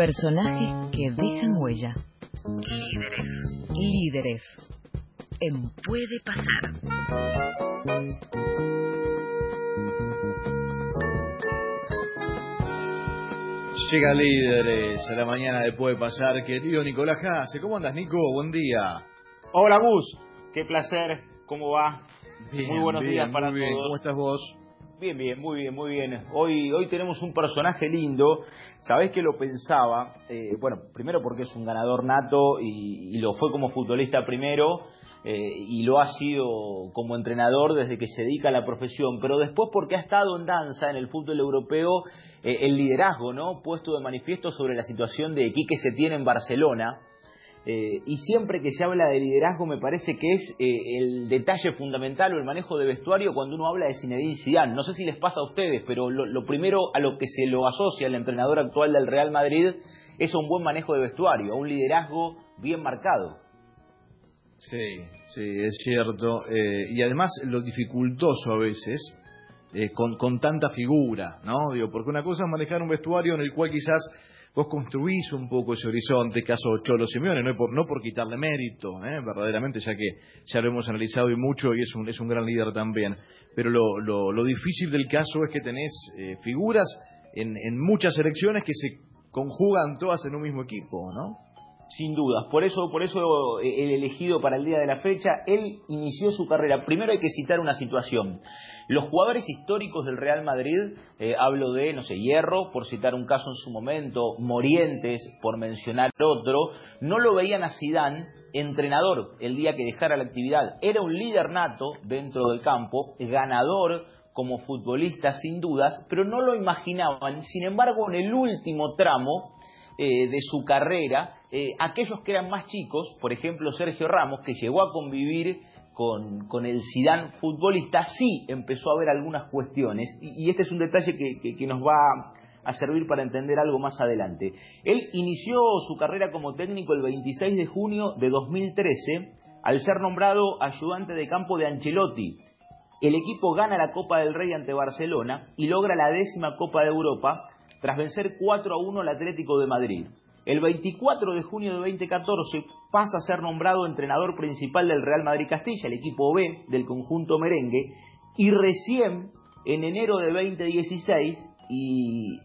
Personajes que dejan huella. Líderes. Líderes. En Puede Pasar. Llega líderes a la mañana de Puede Pasar, querido Nicolás Jase. ¿Cómo andas, Nico? Buen día. Hola, Gus. Qué placer. ¿Cómo va? Bien, muy buenos bien, días para muy bien. todos. ¿Cómo estás vos? Bien, bien, muy bien, muy bien. Hoy, hoy tenemos un personaje lindo. Sabés que lo pensaba. Eh, bueno, primero porque es un ganador nato y, lo fue como futbolista primero. eh, y lo ha sido como entrenador desde que se dedica a la profesión, pero después porque ha estado en danza en el fútbol europeo eh, el liderazgo, ¿no? Puesto de manifiesto sobre la situación de Quique Setién en Barcelona. Eh, y siempre que se habla de liderazgo me parece que es eh, el detalle fundamental o el manejo de vestuario cuando uno habla de Zinedine Zidane. No sé si les pasa a ustedes, pero lo, primero a lo que se lo asocia el entrenador actual del Real Madrid es un buen manejo de vestuario, un liderazgo bien marcado. Sí, sí, es cierto. Eh, y además lo dificultoso a veces eh, con, con tanta figura, ¿no? Digo, porque una cosa es manejar un vestuario en el cual quizás vos construís un poco ese horizonte, caso Cholo Simeone, no por, no por quitarle mérito, ¿eh? verdaderamente, ya que ya lo hemos analizado y mucho y es un, es un gran líder también. Pero lo, lo, lo difícil del caso es que tenés eh, figuras en, en muchas elecciones que se conjugan todas en un mismo equipo, ¿no? Sin dudas, por eso, por eso eh, el elegido para el día de la fecha, él inició su carrera. Primero hay que citar una situación. Los jugadores históricos del Real Madrid, eh, hablo de, no sé, Hierro, por citar un caso en su momento, Morientes, por mencionar otro, no lo veían a Sidán entrenador el día que dejara la actividad. Era un líder nato dentro del campo, ganador como futbolista sin dudas, pero no lo imaginaban. Sin embargo, en el último tramo eh, de su carrera, eh, aquellos que eran más chicos, por ejemplo Sergio Ramos, que llegó a convivir con, con el Zidane futbolista, sí empezó a ver algunas cuestiones, y, este es un detalle que, que nos va a servir para entender algo más adelante. Él inició su carrera como técnico el 26 de junio de 2013, al ser nombrado ayudante de campo de Ancelotti. El equipo gana la Copa del Rey ante Barcelona y logra la décima Copa de Europa tras vencer 4 a 1 al Atlético de Madrid. El 24 de junio de 2014 pasa a ser nombrado entrenador principal del Real Madrid Castilla, el equipo B del conjunto merengue, y recién en enero de 2016 y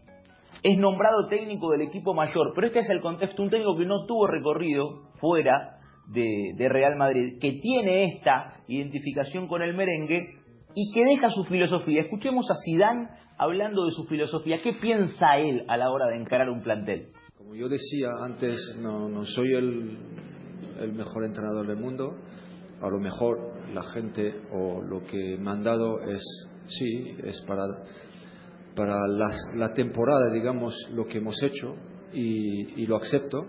es nombrado técnico del equipo mayor. Pero este es el contexto, un técnico que no tuvo recorrido fuera de, de Real Madrid, que tiene esta identificación con el merengue y que deja su filosofía. Escuchemos a Sidán hablando de su filosofía. ¿Qué piensa él a la hora de encarar un plantel? Como yo decía antes, no, soy el, el, mejor entrenador del mundo. A lo mejor la gente o lo que me han dado es, sí, es para, para la, la temporada, digamos, lo que hemos hecho y, y lo acepto,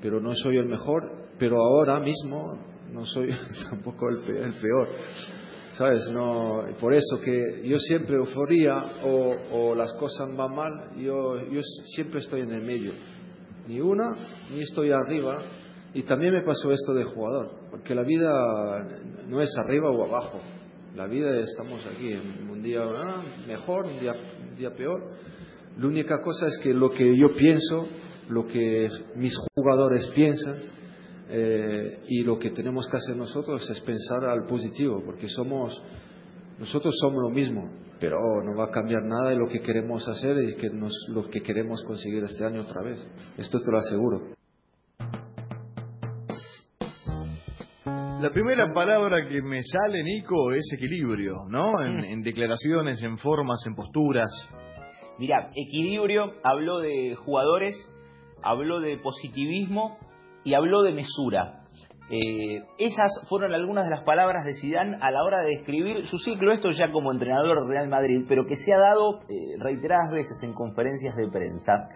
pero no soy el mejor. Pero ahora mismo no soy tampoco el peor. ¿Sabes? No, por eso que yo siempre euforía o, o, las cosas van mal, yo, yo siempre estoy en el medio. Ni una, ni estoy arriba. Y también me pasó esto de jugador, porque la vida no es arriba o abajo. La vida estamos aquí, un día ah, mejor, un día, un día peor. La única cosa es que lo que yo pienso, lo que mis jugadores piensan, eh, y lo que tenemos que hacer nosotros es pensar al positivo, porque somos, nosotros somos lo mismo, pero no va a cambiar nada de lo que queremos hacer y que nos, lo que queremos conseguir este año otra vez. Esto te lo aseguro. La primera palabra que me sale, Nico, es equilibrio, ¿no? En, en declaraciones, en formas, en posturas. Mira, equilibrio, habló de jugadores, habló de positivismo y habló de mesura. Eh, esas fueron algunas de las palabras de Zidane a la hora de describir su ciclo, esto ya como entrenador Real Madrid, pero que se ha dado eh, reiteradas veces en conferencias de prensa.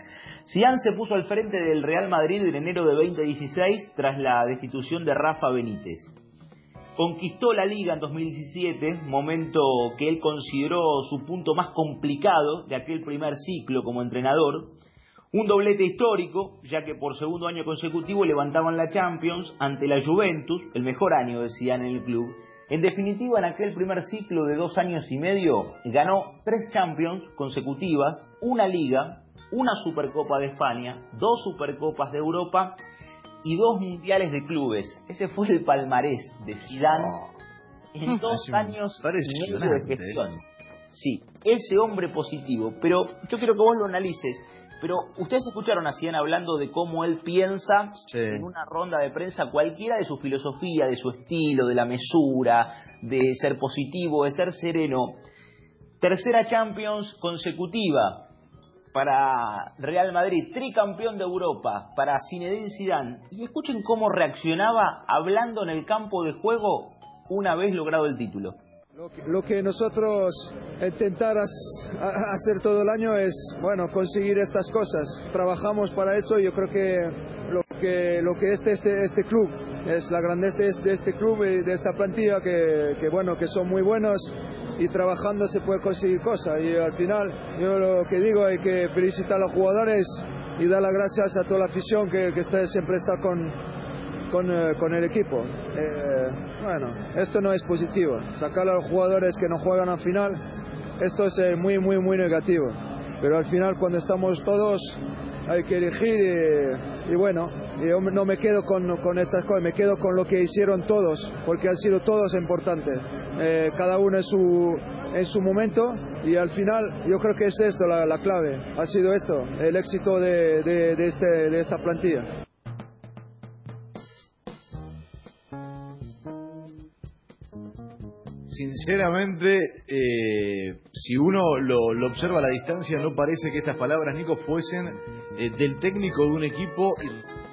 Zidane se puso al frente del Real Madrid en enero de 2016 tras la destitución de Rafa Benítez. Conquistó la liga en 2017, momento que él consideró su punto más complicado de aquel primer ciclo como entrenador. Un doblete histórico, ya que por segundo año consecutivo levantaban la Champions ante la Juventus, el mejor año de Zidane en el club. En definitiva, en aquel primer ciclo de dos años y medio, ganó tres Champions consecutivas, una Liga, una Supercopa de España, dos Supercopas de Europa y dos Mundiales de Clubes. Ese fue el palmarés de Zidane en dos años y medio de gestión. Sí, ese hombre positivo. Pero yo quiero que vos lo analices. Pero ustedes escucharon a Zidane hablando de cómo él piensa en una ronda de prensa cualquiera de su filosofía, de su estilo, de la mesura, de ser positivo, de ser sereno. Tercera Champions consecutiva para Real Madrid, tricampeón de Europa, para Zinedine Zidane. Y escuchen cómo reaccionaba hablando en el campo de juego una vez logrado el título. Lo que, nosotros intentar hacer todo el año es, bueno, conseguir estas cosas. Trabajamos para eso y yo creo que lo que, lo que este, este, este club, es la grandeza de este club y de esta plantilla que, que, bueno, que son muy buenos y trabajando se puede conseguir cosas. Y al final, yo lo que digo es que felicitar a los jugadores y dar las gracias a toda la afición que, que siempre está con, con, eh, con el equipo. Eh, bueno, esto no es positivo. Sacar a los jugadores que no juegan al final, esto es eh, muy, muy, muy negativo. Pero al final, cuando estamos todos, hay que elegir y, bueno, yo no me quedo con, con, estas cosas, me quedo con lo que hicieron todos, porque han sido todos importantes, cada uno en su, en su momento y al final yo creo que es esto la, la clave, ha sido esto, el éxito de, de, este, de esta plantilla. Sinceramente, eh, si uno lo, observa a la distancia, no parece que estas palabras, Nico, fuesen eh, del técnico de un equipo,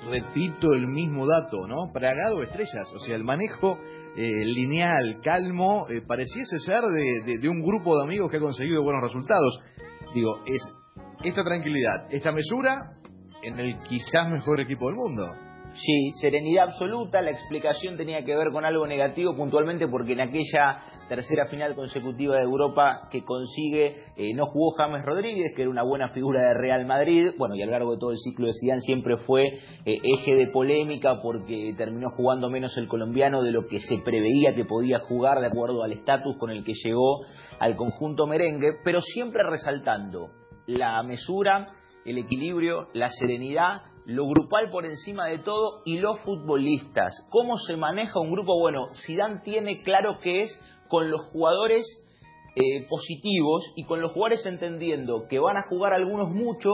repito el mismo dato, ¿no? Pragado estrellas, o sea, el manejo eh, lineal, calmo, pareciese ser de, de, un grupo de amigos que ha conseguido buenos resultados. Digo, es esta tranquilidad, esta mesura en el quizás mejor equipo del mundo. Sí, serenidad absoluta. La explicación tenía que ver con algo negativo puntualmente porque en aquella tercera final consecutiva de Europa que consigue eh, no jugó James Rodríguez, que era una buena figura de Real Madrid. Bueno, y a lo largo de todo el ciclo de Zidane siempre fue eh, eje de polémica porque terminó jugando menos el colombiano de lo que se preveía que podía jugar de acuerdo al estatus con el que llegó al conjunto merengue, pero siempre resaltando la mesura, el equilibrio, la serenidad lo grupal por encima de todo y los futbolistas. ¿Cómo se maneja un grupo? Bueno, Zidane tiene claro que es con los jugadores eh, positivos y con los jugadores entendiendo que van a jugar algunos mucho,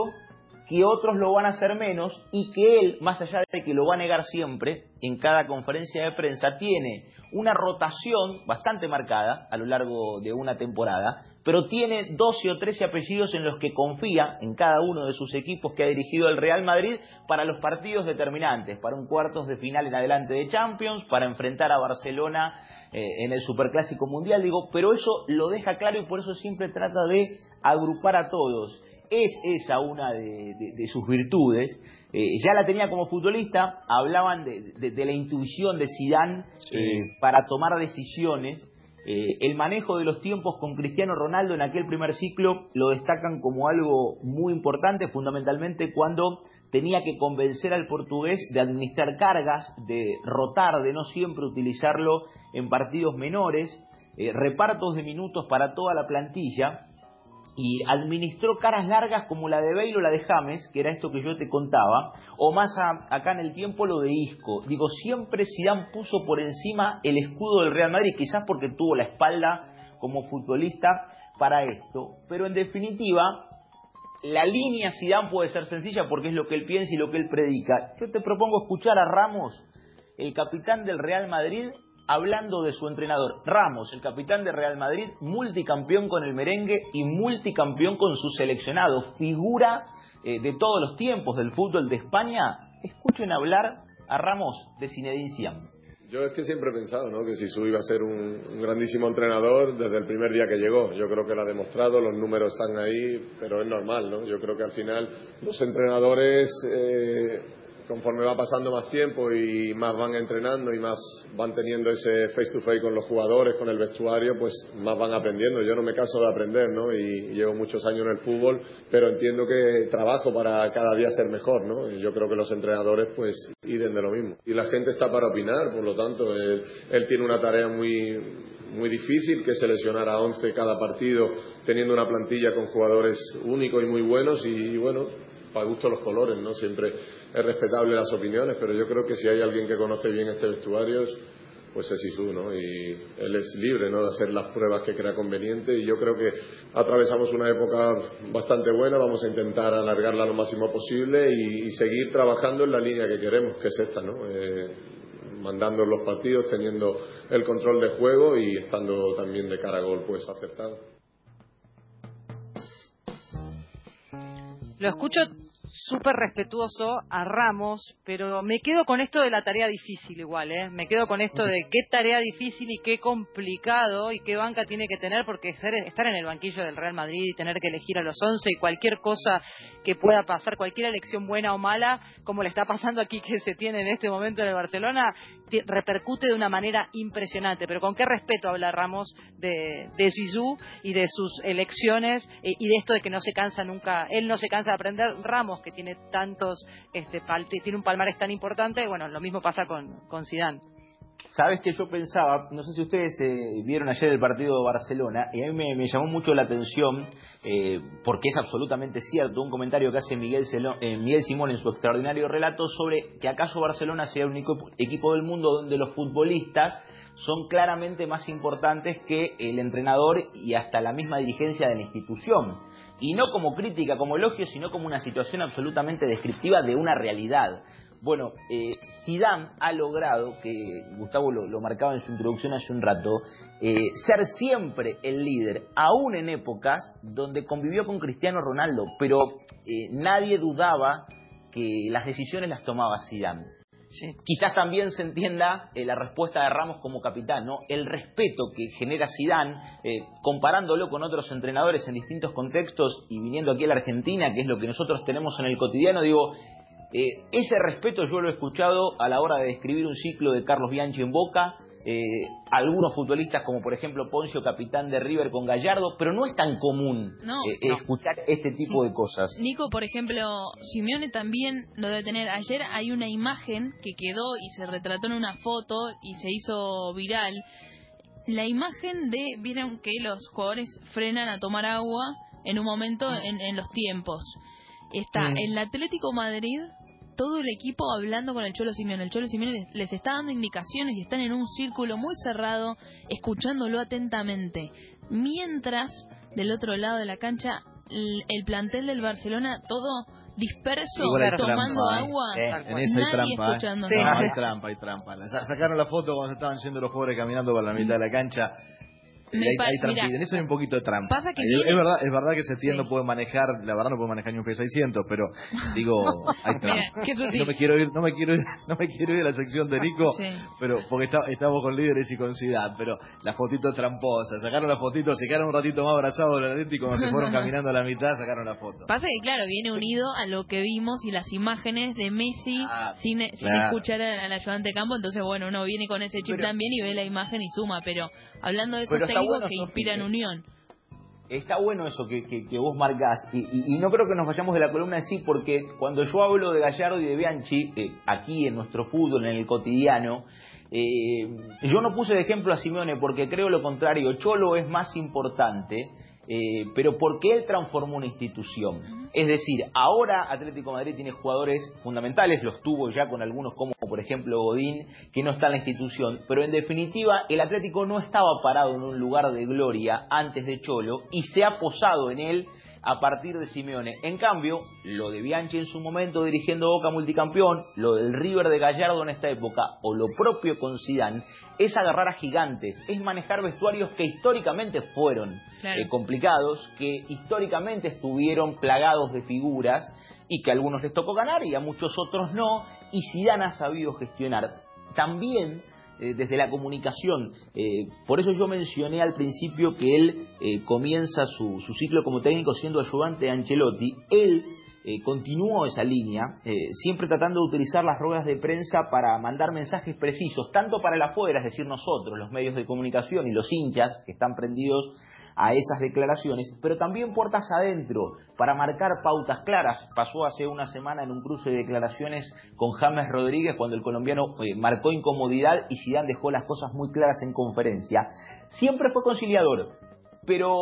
que otros lo van a hacer menos y que él, más allá de que lo va a negar siempre en cada conferencia de prensa, tiene una rotación bastante marcada a lo largo de una temporada, pero tiene 12 o 13 apellidos en los que confía en cada uno de sus equipos que ha dirigido el Real Madrid para los partidos determinantes, para un cuartos de final en adelante de Champions, para enfrentar a Barcelona eh, en el Superclásico Mundial, digo, pero eso lo deja claro y por eso siempre trata de agrupar a todos. Es esa una de sus virtudes eh, ya la tenía como futbolista, hablaban de, la intuición de Sidán eh, para tomar decisiones. Eh, el manejo de los tiempos con Cristiano Ronaldo en aquel primer ciclo lo destacan como algo muy importante, fundamentalmente cuando tenía que convencer al portugués de administrar cargas, de rotar, de no siempre utilizarlo en partidos menores, repartos de minutos para toda la plantilla y administró caras largas como la de Bale o la de James, que era esto que yo te contaba, o más acá en el tiempo lo de Isco. Digo, siempre Zidane puso por encima el escudo del Real Madrid, quizás porque tuvo la espalda como futbolista para esto, pero en definitiva la línea Zidane puede ser sencilla porque es lo que él piensa y lo que él predica. Yo te propongo escuchar a Ramos, el capitán del Real Madrid, hablando de su entrenador. Ramos, el capitán de Real Madrid, multicampeón con el merengue y multicampeón con su seleccionado, figura eh, de todos los tiempos del fútbol de España. Escuchen hablar a Ramos de Zinedine Zidane. Yo es que siempre he pensado ¿no? que Sisu iba a ser un, grandísimo entrenador desde el primer día que llegó. Yo creo que lo ha demostrado, los números están ahí, pero es normal. ¿no? Yo creo que al final los entrenadores eh, conforme va pasando más tiempo y más van entrenando y más van teniendo ese face to face con los jugadores, con el vestuario, pues más van aprendiendo. Yo no me caso de aprender, ¿no? Y llevo muchos años en el fútbol, pero entiendo que trabajo para cada día ser mejor, ¿no? Y yo creo que los entrenadores, pues, iden de lo mismo. Y la gente está para opinar, por lo tanto, él, tiene una tarea muy muy difícil que seleccionar a 11 cada partido teniendo una plantilla con jugadores únicos y muy buenos y bueno, para gusto los colores, ¿no? Siempre es respetable las opiniones, pero yo creo que si hay alguien que conoce bien este vestuario pues es Isu, ¿no? Y él es libre, ¿no? De hacer las pruebas que crea conveniente y yo creo que atravesamos una época bastante buena, vamos a intentar alargarla lo máximo posible y, seguir trabajando en la línea que queremos, que es esta, ¿no? Eh, mandando los partidos, teniendo el control de juego y estando también de cara a gol, pues aceptado. Lo escucho súper respetuoso a Ramos, pero me quedo con esto de la tarea difícil igual, ¿eh? Me quedo con esto de qué tarea difícil y qué complicado y qué banca tiene que tener, porque estar en el banquillo del Real Madrid y tener que elegir a los 11 y cualquier cosa que pueda pasar, cualquier elección buena o mala, como le está pasando aquí que se tiene en este momento en el Barcelona, repercute de una manera impresionante. Pero con qué respeto habla Ramos de, de Zizou y de sus elecciones eh, y de esto de que no se cansa nunca, él no se cansa de aprender. Ramos, que tiene tantos, este, tiene un palmarés tan importante, bueno, lo mismo pasa con, con Zidane. Sabes que yo pensaba, no sé si ustedes eh, vieron ayer el partido de Barcelona, y a mí me, llamó mucho la atención, eh, porque es absolutamente cierto, un comentario que hace Miguel, eh, Miguel Simón en su extraordinario relato sobre que acaso Barcelona sea el único equipo del mundo donde los futbolistas son claramente más importantes que el entrenador y hasta la misma dirigencia de la institución. Y no como crítica, como elogio, sino como una situación absolutamente descriptiva de una realidad. Bueno, eh, Zidane ha logrado, que Gustavo lo, marcaba en su introducción hace un rato, eh, ser siempre el líder, aún en épocas donde convivió con Cristiano Ronaldo, pero eh, nadie dudaba que las decisiones las tomaba Zidane. Quizás también se entienda eh, la respuesta de Ramos como capitán, ¿no? El respeto que genera Zidane, comparándolo con otros entrenadores en distintos contextos y viniendo aquí a la Argentina, que es lo que nosotros tenemos en el cotidiano, digo, eh, ese respeto yo lo he escuchado a la hora de describir un ciclo de Carlos Bianchi en Boca, eh, algunos futbolistas como por ejemplo Poncio, capitán de River con Gallardo, pero no es tan común eh, escuchar este tipo de cosas. Nico, por ejemplo, Simeone también lo debe tener. Ayer hay una imagen que quedó y se retrató en una foto y se hizo viral. La imagen de, vieron que los jugadores frenan a tomar agua en un momento en, en los tiempos. Está mm. el Atlético Madrid, todo el equipo hablando con el Cholo Simeone. El Cholo Simeone les, está dando indicaciones y están en un círculo muy cerrado, escuchándolo atentamente. Mientras, del otro lado de la cancha, el, plantel del Barcelona, todo disperso, tomando ¿eh? agua. En esa hay trampa. ¿eh? hay trampa, hay trampa. Sacaron la foto cuando estaban yendo los jugadores caminando por la mitad de la cancha hay, en eso hay un poquito de trampa. es, verdad, es verdad que Setién no puede manejar, la verdad no puede manejar ni un P600, pero digo, hay trampa. no me quiero ir, no me quiero ir, no me quiero ir de la sección de Nico, pero porque estamos con líderes y con ciudad, pero la fotito tramposa, sacaron la fotito, se quedaron un ratito más abrazados del Atlético cuando se fueron caminando a la mitad, sacaron la foto. Pasa que claro, viene unido a lo que vimos y las imágenes de Messi ah, sin, escuchar al ayudante de campo, entonces bueno, uno viene con ese chip también y ve la imagen y suma, pero hablando de eso que inspiran unión. Está bueno eso que, que, vos marcás. Y, no creo que nos vayamos de la columna de sí porque cuando yo hablo de Gallardo y de Bianchi, eh, aquí en nuestro fútbol, en el cotidiano, eh, yo no puse de ejemplo a Simeone porque creo lo contrario, Cholo es más importante eh, pero porque él transformó una institución. Es decir, ahora Atlético Madrid tiene jugadores fundamentales, los tuvo ya con algunos como por ejemplo Godín, que no está en la institución, pero en definitiva el Atlético no estaba parado en un lugar de gloria antes de Cholo y se ha posado en él a partir de Simeone. En cambio, lo de Bianchi en su momento dirigiendo Boca multicampeón, lo del River de Gallardo en esta época, o lo propio con Zidane, es agarrar a gigantes, es manejar vestuarios que históricamente fueron eh, complicados, que históricamente estuvieron plagados de figuras y que a algunos les tocó ganar y a muchos otros no, y Zidane ha sabido gestionar. También eh, desde la comunicación. Eh, por eso yo mencioné al principio que él eh, comienza su, su, ciclo como técnico siendo ayudante de Ancelotti. Él continuó esa línea, siempre tratando de utilizar las ruedas de prensa para mandar mensajes precisos, tanto para el afuera, es decir, nosotros, los medios de comunicación y los hinchas que están prendidos a esas declaraciones, pero también puertas adentro para marcar pautas claras. Pasó hace una semana en un cruce de declaraciones con James Rodríguez cuando el colombiano eh, marcó incomodidad y Zidane dejó las cosas muy claras en conferencia. Siempre fue conciliador, pero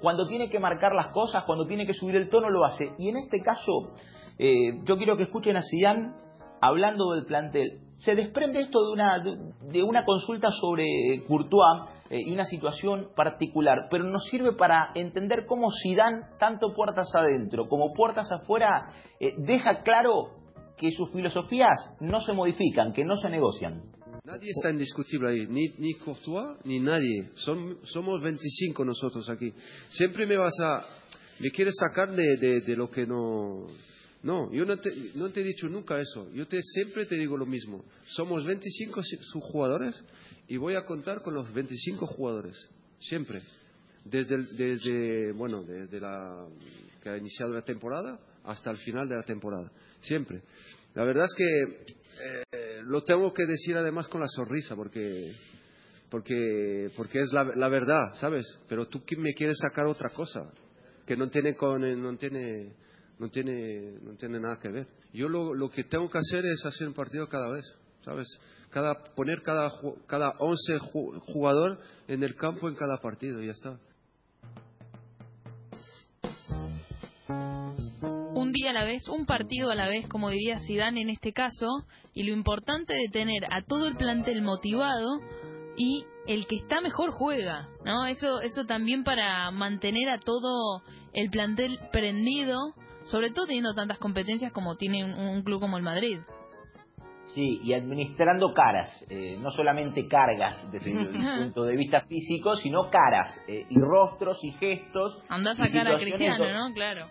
cuando tiene que marcar las cosas, cuando tiene que subir el tono, lo hace. Y en este caso, eh, yo quiero que escuchen a Zidane hablando del plantel. Se desprende esto de una, de una consulta sobre Courtois eh, y una situación particular, pero nos sirve para entender cómo Zidane, tanto puertas adentro como puertas afuera, eh, deja claro que sus filosofías no se modifican, que no se negocian. Nadie está indiscutible ahí, ni, Courtois ni nadie. somos 25 nosotros aquí. Siempre me vas a. me quieres sacar de, de, lo que no. No, yo no te, no te, he dicho nunca eso. Yo te, siempre te digo lo mismo. Somos 25 jugadores y voy a contar con los 25 jugadores. Siempre. Desde, desde, bueno, desde la que ha iniciado la temporada hasta el final de la temporada. Siempre. La verdad es que eh, lo tengo que decir además con la sonrisa, porque, porque, porque es la, la, verdad, ¿sabes? Pero tú me quieres sacar otra cosa, que no tiene, con, no tiene, no tiene, no tiene nada que ver. Yo lo, lo que tengo que hacer es hacer un partido cada vez, ¿sabes? Cada, poner cada, cada 11 jugador en el campo en cada partido y ya está. a la vez, un partido a la vez, como diría Zidane en este caso, y lo importante de tener a todo el plantel motivado y el que está mejor juega, ¿no? Eso eso también para mantener a todo el plantel prendido, sobre todo teniendo tantas competencias como tiene un, club como el Madrid. Sí, y administrando caras, eh, no solamente cargas desde el punto de vista físico, sino caras eh, y rostros y gestos. Anda a sacar a Cristiano, ¿no? Claro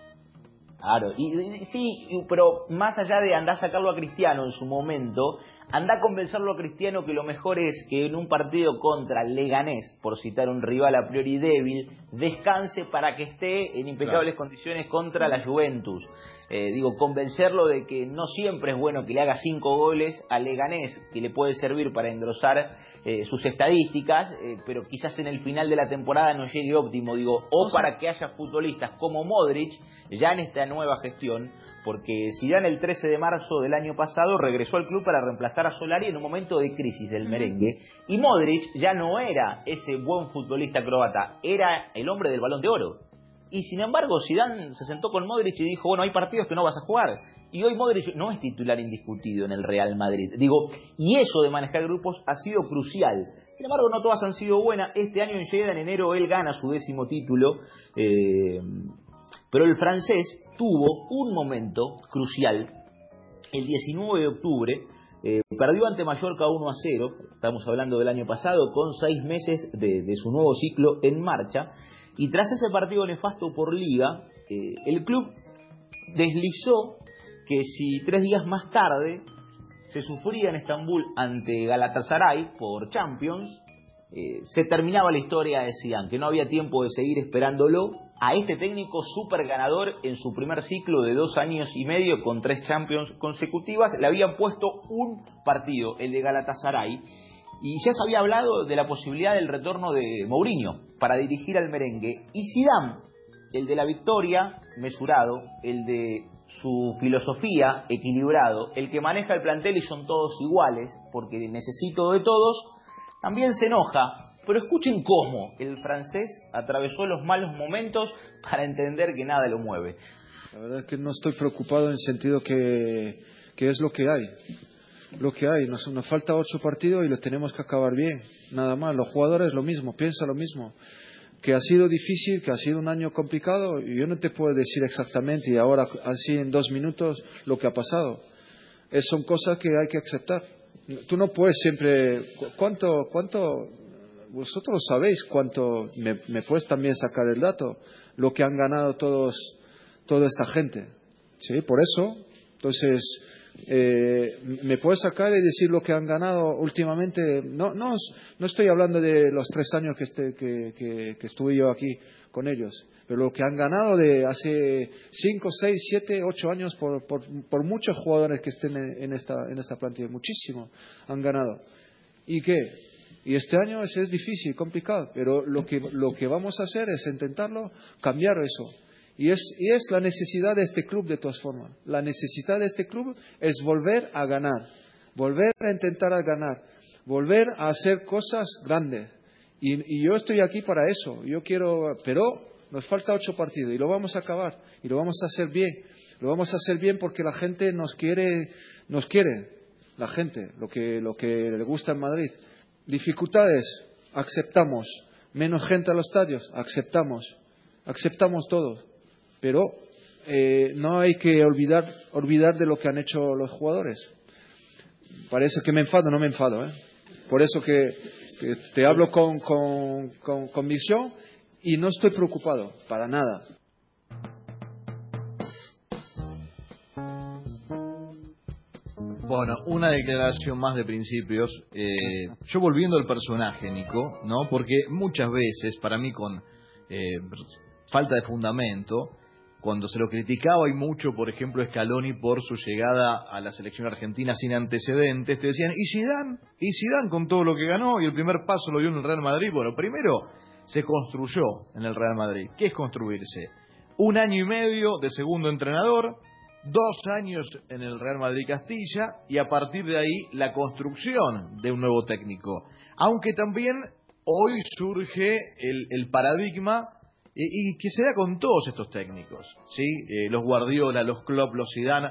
Claro, y, sí, pero más allá de andar a sacarlo a Cristiano en su momento, anda a convencerlo a Cristiano que lo mejor es que en un partido contra Leganés, por citar un rival a priori débil, descanse para que esté en impecables condiciones contra la Juventus. Eh, digo, convencerlo de que no siempre es bueno que le haga cinco goles a Leganés, que le puede servir para engrosar eh, sus estadísticas, eh, pero quizás en el final de la temporada no llegue óptimo, digo, o, para que haya futbolistas como Modric, ya en esta nueva gestión, porque Zidane el 13 de marzo del año pasado regresó al club para reemplazar a Solari en un momento de crisis del merengue, y Modric ya no era ese buen futbolista croata, era el hombre del balón de oro. Y sin embargo, Zidane se sentó con Modric y dijo, bueno, hay partidos que no vas a jugar. Y hoy Modric no es titular indiscutido en el Real Madrid. Digo, y eso de manejar grupos ha sido crucial. Sin embargo, no todas han sido buenas. Este año en llega en enero, él gana su décimo título. Eh, pero el francés tuvo un momento crucial el 19 de octubre. Eh, perdió ante Mallorca 1 a 0, estamos hablando del año pasado, con seis meses de su nuevo ciclo en marcha. Y tras ese partido nefasto por liga, eh, el club deslizó que si tres días más tarde se sufría en Estambul ante Galatasaray por Champions, eh, se terminaba la historia de que no había tiempo de seguir esperándolo a este técnico super ganador en su primer ciclo de dos años y medio con tres Champions consecutivas, le habían puesto un partido, el de Galatasaray, y ya se había hablado de la posibilidad del retorno de Mourinho para dirigir al merengue. Y Zidane, el de la victoria, mesurado, el de su filosofía, equilibrado, el que maneja el plantel y son todos iguales, porque necesito de todos, también se enoja. Pero escuchen cómo el francés atravesó los malos momentos para entender que nada lo mueve. La verdad es que no estoy preocupado en el sentido que, es lo que hay lo que hay. Nos, nos falta ocho partidos y lo tenemos que acabar bien. Nada más. Los jugadores lo mismo, piensa lo mismo. Que ha sido difícil, que ha sido un año complicado. Y yo no te puedo decir exactamente y ahora así en dos minutos lo que ha pasado. Son cosas que hay que aceptar. Tú no puedes siempre. ¿Cuánto, cuánto vosotros sabéis cuánto me, me, puedes también sacar el dato lo que han ganado todos toda esta gente sí por eso entonces eh, ¿Me puedes sacar y decir lo que han ganado últimamente? No, no, no estoy hablando de los tres años que, este, que, estuve yo aquí con ellos, pero lo que han ganado de hace cinco, seis, siete, ocho años por, por, por muchos jugadores que estén en, esta, en esta plantilla, muchísimo han ganado. ¿Y qué? Y este año es, es difícil, complicado, pero lo que, lo que vamos a hacer es intentarlo, cambiar eso. Y es, y es la necesidad de este club de todas formas. La necesidad de este club es volver a ganar, volver a intentar a ganar, volver a hacer cosas grandes. Y, yo estoy aquí para eso. Yo quiero, pero nos falta ocho partidos y lo vamos a acabar y lo vamos a hacer bien. Lo vamos a hacer bien porque la gente nos quiere, nos quiere, la gente, lo que, lo que le gusta en Madrid. Dificultades, aceptamos. Menos gente a los estadios, aceptamos. Aceptamos todo. Pero eh, no hay que olvidar, olvidar de lo que han hecho los jugadores. Parece que me enfado, no me enfado. ¿eh? Por eso que, te hablo con, con, con convicción y no estoy preocupado, para nada. Bueno, una declaración más de principios. Eh, yo volviendo al personaje, Nico, ¿no? Porque muchas veces, para mí, con eh, falta de fundamento, cuando se lo criticaba y mucho, por ejemplo, Scaloni por su llegada a la selección argentina sin antecedentes, te decían, ¿y Zidane? ¿Y Zidane con todo lo que ganó? Y el primer paso lo dio en el Real Madrid. Bueno, primero se construyó en el Real Madrid. ¿Qué es construirse? Un año y medio de segundo entrenador, dos años en el Real Madrid Castilla y a partir de ahí la construcción de un nuevo técnico. Aunque también hoy surge el, el paradigma y, y, que se da con todos estos técnicos, ¿sí? Eh, los Guardiola, los Klopp, los Zidane,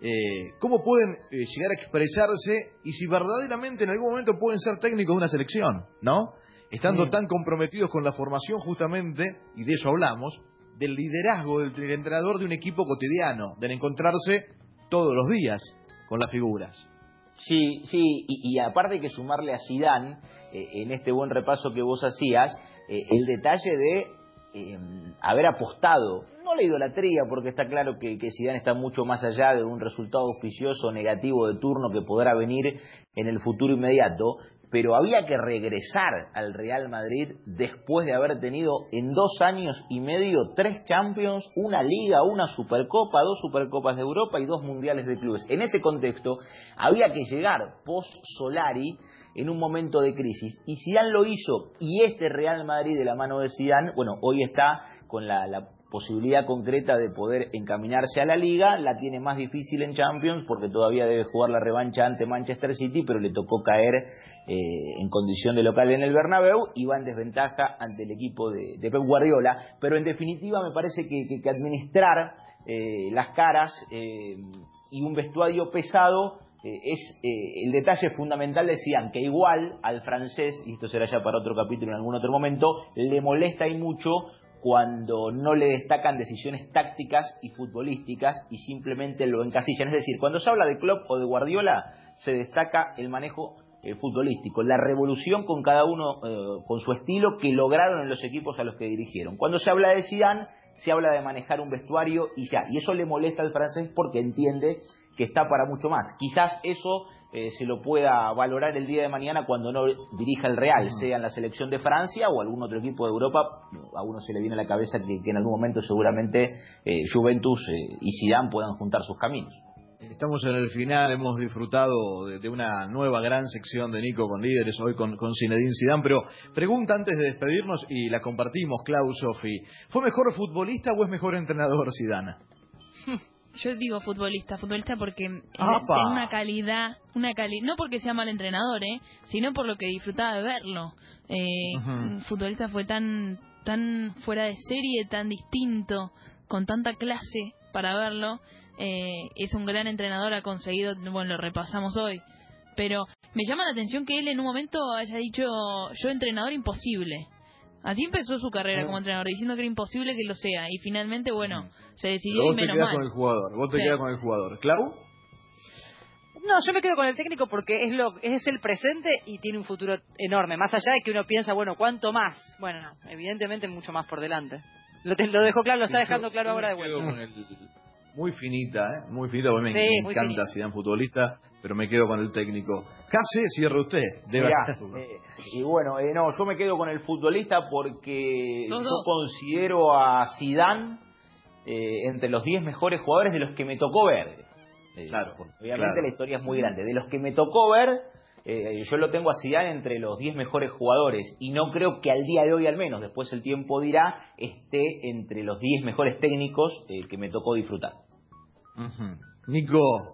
eh, cómo pueden eh, llegar a expresarse y si verdaderamente en algún momento pueden ser técnicos de una selección, ¿no? Estando tan comprometidos con la formación justamente, y de eso hablamos, del liderazgo del, entrenador de un equipo cotidiano, del encontrarse todos los días con las figuras. Sí, sí, y, y aparte hay que sumarle a Zidane, eh, en este buen repaso que vos hacías, el detalle de eh, haber apostado, no la idolatría, porque está claro que, que Zidane está mucho más allá de un resultado auspicioso negativo de turno que podrá venir en el futuro inmediato, pero había que regresar al Real Madrid después de haber tenido en dos años y medio tres Champions, una Liga, una Supercopa, dos Supercopas de Europa y dos Mundiales de Clubes. En ese contexto había que llegar post-Solari en un momento de crisis y Zidane lo hizo y este Real Madrid de la mano de Zidane, bueno, hoy está con la, la posibilidad concreta de poder encaminarse a la liga, la tiene más difícil en Champions porque todavía debe jugar la revancha ante Manchester City, pero le tocó caer eh, en condición de local en el Bernabéu y va en desventaja ante el equipo de, Pep Guardiola, pero en definitiva me parece que administrar eh, las caras eh, y un vestuario pesado eh, es eh, el detalle fundamental decían que igual al francés, y esto será ya para otro capítulo en algún otro momento, le molesta y mucho cuando no le destacan decisiones tácticas y futbolísticas y simplemente lo encasillan. Es decir, cuando se habla de Klopp o de Guardiola, se destaca el manejo eh, futbolístico, la revolución con cada uno, eh, con su estilo que lograron en los equipos a los que dirigieron. Cuando se habla de Zidane, se habla de manejar un vestuario y ya. Y eso le molesta al francés porque entiende que está para mucho más. Quizás eso eh, se lo pueda valorar el día de mañana cuando no dirija el Real, sea en la selección de Francia o algún otro equipo de Europa. A uno se le viene a la cabeza que, que en algún momento seguramente eh, Juventus eh, y Zidane puedan juntar sus caminos. Estamos en el final, hemos disfrutado de, de, una nueva gran sección de Nico con líderes, hoy con, con Zinedine Zidane, pero pregunta antes de despedirnos y la compartimos, Klaus, Sofi. ¿Fue mejor futbolista o es mejor entrenador Zidane? Yo digo futbolista, futbolista porque tiene una calidad, una calidad, no porque sea mal entrenador, ¿eh? sino por lo que disfrutaba de verlo. Eh. Un futbolista fue tan, tan fuera de serie, tan distinto, con tanta clase para verlo. Eh, es un gran entrenador, ha conseguido, bueno, lo repasamos hoy. Pero me llama la atención que él en un momento haya dicho, yo entrenador imposible. Así empezó su carrera como entrenador, diciendo que era imposible que lo sea. Y finalmente, bueno, se decidió Pero y vos te menos quedás mal. con el jugador, vos te Sí. quedás con el jugador. ¿Clau? No, yo me quedo con el técnico porque es lo es el presente y tiene un futuro enorme. Más allá de que uno piensa, bueno, ¿cuánto más? Bueno, no, evidentemente mucho más por delante. Lo, te- lo dejo claro, lo está dejando claro yo ahora de me quedo vuelta. con el- Muy finita, ¿eh? Muy finita, porque me, Sí, me muy encanta. Zidane futbolista, pero me quedo con el técnico. Casi cierre usted, debe Mirá, eh, y bueno, eh, no, yo me quedo con el futbolista porque yo considero a Zidane eh, entre los 10 mejores jugadores de los que me tocó ver. Eh, Claro, obviamente claro. la historia es muy grande. De los que me tocó ver, eh, yo lo tengo a Zidane entre los 10 mejores jugadores y no creo que al día de hoy al menos, después el tiempo dirá, esté entre los 10 mejores técnicos eh, que me tocó disfrutar. Nico,